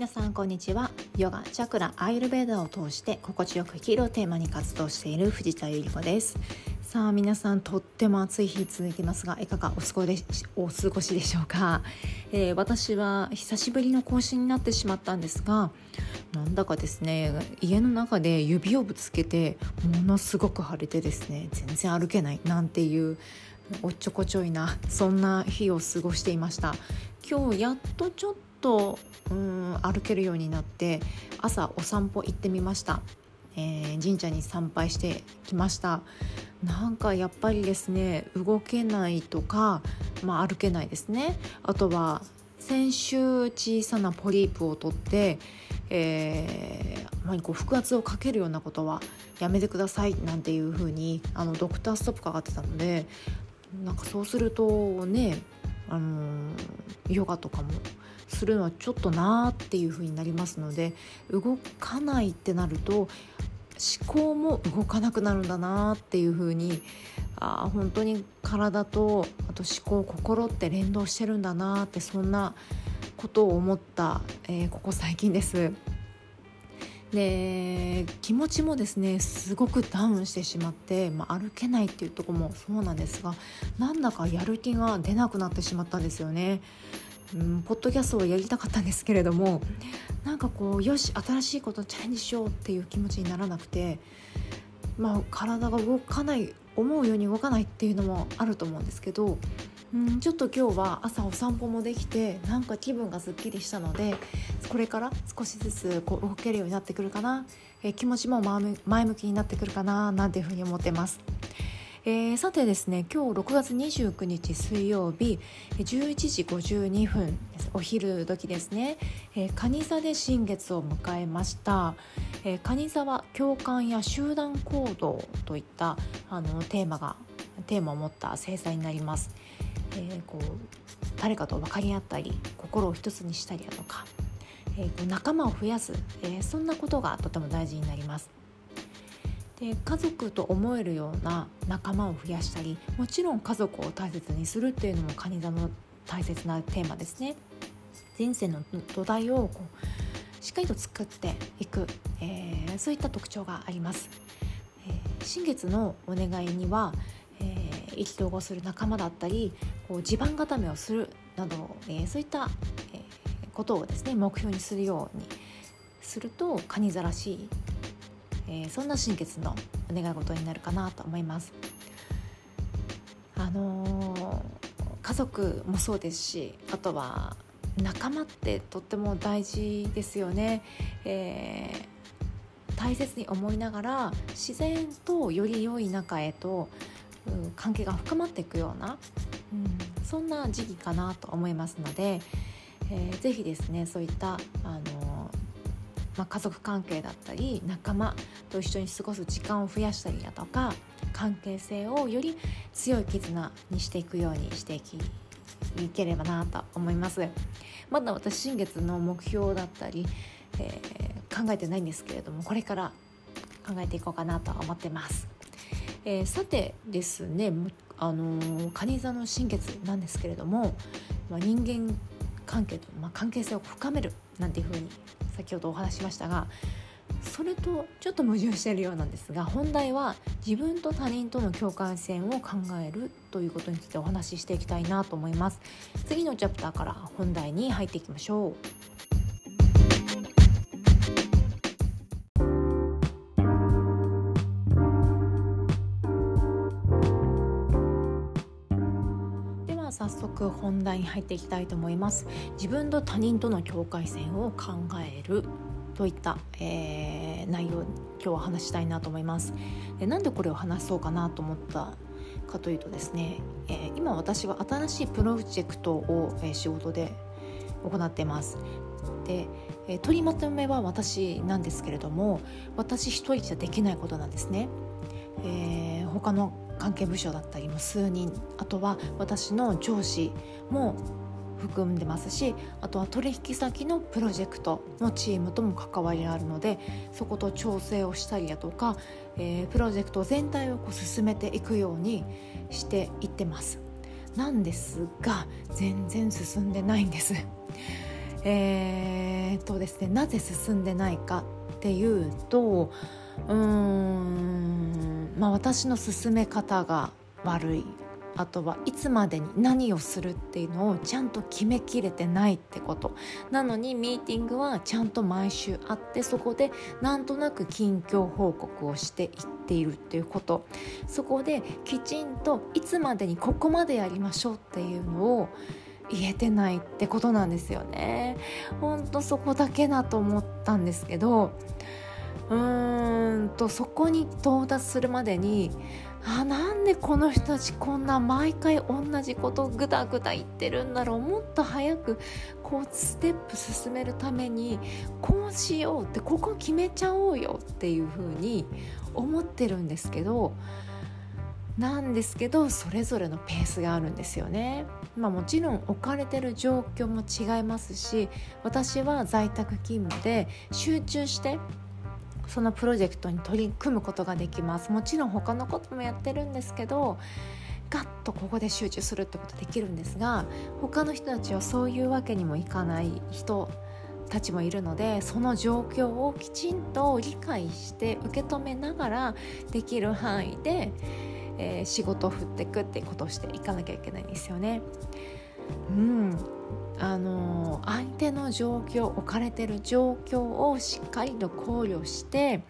皆さんこんにちは。ヨガチャクラアイルベーダを通して心地よく生きるをテーマに活動している藤田由里子です。さあ皆さんとっても暑い日続いてますがいかがお過ごしお過ごしでしょうか、えー、私は久しぶりの更新になってしまったんですがなんだかですね家の中で指をぶつけてものすごく腫れてですね全然歩けないなんていうおっちょこちょいなそんな日を過ごしていました。今日やっとちょっとうん歩けるようになって朝お散歩行ってみました、えー、神社に参拝してきました。なんかやっぱりですね動けないとか、まあ、歩けないですね。あとは先週小さなポリープを取って、えーまあ、こう腹圧をかけるようなことはやめてくださいなんていうふうにあのドクターストップかかってたのでなんかそうするとねあのヨガとかもするのはちょっとなーっていう風になりますので動かないってなると思考も動かなくなるんだなっていう風にあ本当に体とあと思考心って連動してるんだなってそんなことを思った、えー、ここ最近です。で気持ちもですねすごくダウンしてしまって、まあ、歩けないっていうとこもそうなんですがなんだかやる気が出なくなってしまったんですよね。うん、ポッドキャストをやりたかったんですけれどもなんかこうよし新しいことチャレンジしようっていう気持ちにならなくて、まあ、体が動かない思うように動かないっていうのもあると思うんですけど、うん、ちょっと今日は朝お散歩もできてなんか気分がすっきりしたのでこれから少しずつこう動けるようになってくるかな、え気持ちも前向きになってくるかななんていうふうに思ってます。えー、さてですね今日6月29日水曜日11時52分お昼時ですね、えー、蟹座で新月を迎えました、えー、蟹座は共感や集団行動といったあのテーマがテーマを持った星座になります、えー、こう誰かと分かり合ったり心を一つにしたりだとか、えー、仲間を増やす、えー、そんなことがとても大事になります。で家族と思えるような仲間を増やしたりもちろん家族を大切にするっていうのも蟹座の大切なテーマですね。人生の土台をこうしっかりと作っていく、えー、そういった特徴があります。えー、新月のお願いには、えー、意気投合する仲間だったりこう地盤固めをするなど、えー、そういった、えー、ことをですね目標にするようにすると蟹座らしいえー、そんな心血のお願い事になるかなと思います。あのー、家族もそうですしあとは仲間ってとっても大事ですよね。えー、大切に思いながら自然とより良い仲へと、うん、関係が深まっていくような、うん、そんな時期かなと思いますので、えー、ぜひですねそういったあのまあ、家族関係だったり仲間と一緒に過ごす時間を増やしたりだとか関係性をより強い絆にしていくようにしていきいければなと思います。まだ私新月の目標だったり、えー、考えてないんですけれどもこれから考えていこうかなと思ってます、えー、さてですねあのー、蟹座の新月なんですけれども、まあ、人間関係と、まあ、関係性を深めるなんていうふうに先ほどお話しましたがそれとちょっと矛盾しているようなんですが本題は自分と他人との境界線を考えるということについてお話ししていきたいなと思います。次のチャプターから本題に入っていきましょう。早速本題に入っていきたいと思います。自分と他人との境界線を考える。といった、えー、内容今日は話したいなと思います。でなんでこれを話そうかなと思ったかというとですね、えー、今私は新しいプロジェクトを、えー、仕事で行っています。で、えー、取りまとめは私なんですけれども私一人じゃできないことなんですね、えー、他の関係部署だったりも数人あとは私の上司も含んでますしあとは取引先のプロジェクトのチームとも関わりがあるのでそこと調整をしたりだとか、えー、プロジェクト全体をこう進めていくようにしていってます。なんですが全然進んでないんです。え、っとですねなぜ進んでないかっていうとうーん。まあ私の進め方が悪い。あとはいつまでに何をするっていうのをちゃんと決めきれてないってこと。なのにミーティングはちゃんと毎週あってそこでなんとなく近況報告をしていっているっていうこと。そこできちんといつまでにここまでやりましょうっていうのを言えてないってことなんですよね。ほんとそこだけだと思ったんですけどうーんとそこに到達するまでにあなんでこの人たちこんな毎回同じことぐだぐだ言ってるんだろうもっと早くこうステップ進めるためにこうしようってここ決めちゃおうよっていうふうに思ってるんですけどなんですけどそれぞれのペースがあるんですよね。まあ、もちろん置かれてる状況も違いますし私は在宅勤務で集中してそのプロジェクトに取り組むことができますもちろん他のこともやってるんですけどガッとここで集中するってことできるんですが他の人たちはそういうわけにもいかない人たちもいるのでその状況をきちんと理解して受け止めながらできる範囲で、えー、仕事を振っていくってことをしていかなきゃいけないんですよね。うんあの相手の状況置かれてる状況をしっかりと考慮して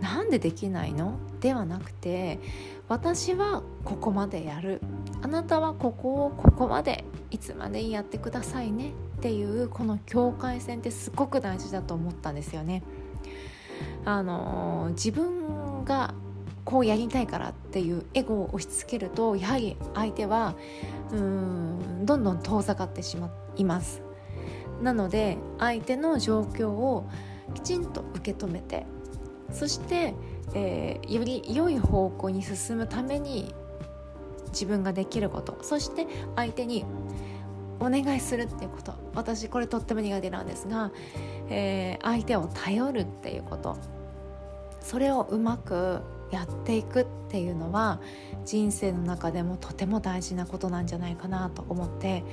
なんでできないの？ではなくて私はここまでやる。あなたはここをここまでいつまでやってくださいね？っていうこの境界線ってすごく大事だと思ったんですよね。あの自分がこうやりたいからっていうエゴを押し付けるとやはり相手はうんどんどん遠ざかってしまっています。なので相手の状況をきちんと受け止めてそして、えー、より良い方向に進むために自分ができることそして相手にお願いするっていうこと。私これとっても苦手なんですが、えー、相手を頼るっていうこと。それをうまくやっていくっていうのは人生の中でもとても大事なことなんじゃないかなと思って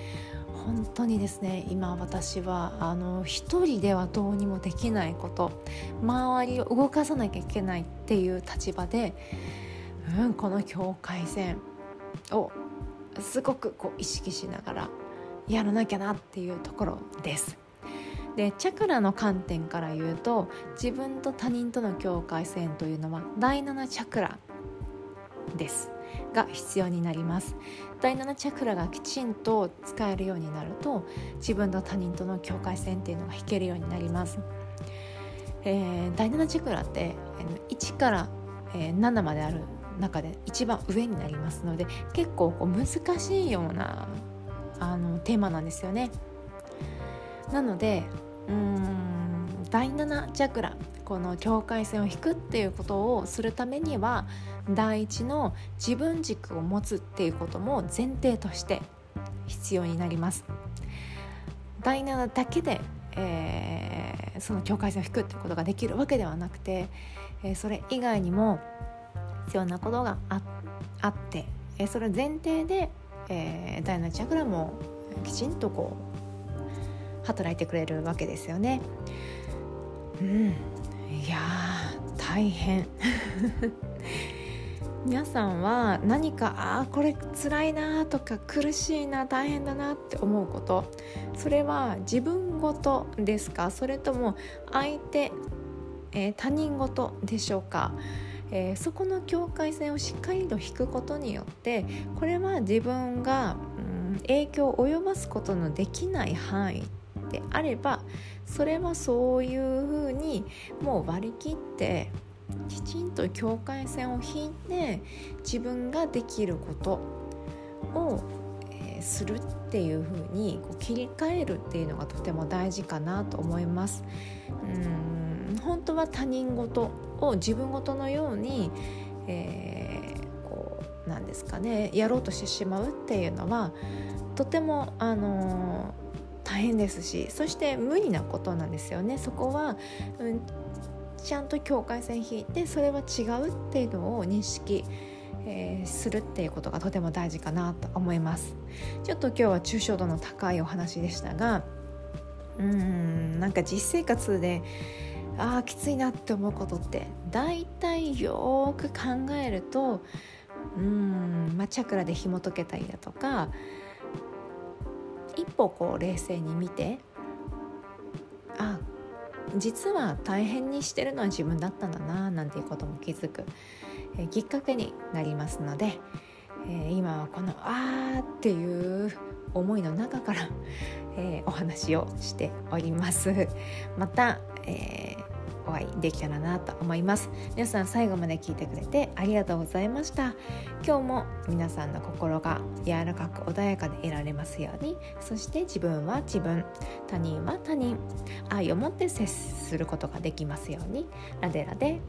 本当にですね今私はあの一人ではどうにもできないこと周りを動かさなきゃいけないっていう立場で、うん、この境界線をすごくこう意識しながらやらなきゃなっていうところです。でチャクラの観点から言うと自分と他人との境界線というのは第7チャクラですが必要になります。第7チャクラがきちんと使えるようになると自分と他人との境界線っていうのが引けるようになります、えー、第7チャクラって1から、7まである中で一番上になりますので結構こう難しいようなあのテーマなんですよね。なのでうん第7チャクラこの境界線を引くっていうことをするためには第一の自分軸を持つっていうことも前提として必要になります第7だけで、えー、その境界線を引くってことができるわけではなくて、えー、それ以外にも必要なことがああって、えー、それ前提で、えー、第7チャクラもきちんとこう働いてくれるわけですよね。うん、いや大変。皆さんは何かああこれ辛いなとか苦しいな大変だなって思うこと。それは自分ごとですか？それとも相手、えー、他人ごとでしょうか、えー、そこの境界線をしっかりと引くことによってこれは自分が、うん、影響を及ぼすことのできない範囲であればそれはそういうふうにもう割り切ってきちんと境界線を引いて自分ができることを、するっていうふうに切り替えるっていうのがとても大事かなと思います。うん本当は他人事を自分事のように、えー、こうなんですかねやろうとしてしまうっていうのはとてもあのー大変ですしそして無理なことなんですよね。そこは、うん、ちゃんと境界線引いてそれは違うっていうのを認識えー、するっていうことがとても大事かなと思います。ちょっと今日は抽象度の高いお話でしたがうんなんか実生活でああきついなって思うことって大体よく考えるとうん、まあ、チャクラで紐解けたりだとか一歩こう冷静に見てあ実は大変にしてるのは自分だったんだななんていうことも気づく、えー、きっかけになりますので、えー、今はこの「あー」っていう思いの中から、えー、お話をしております。また、えーお会いできたらなと思います。皆さん最後まで聞いてくれてありがとうございました。今日も皆さんの心が柔らかく穏やかでいられますように。そして自分は自分。他人は他人。愛を持って接することができますように。ラデラで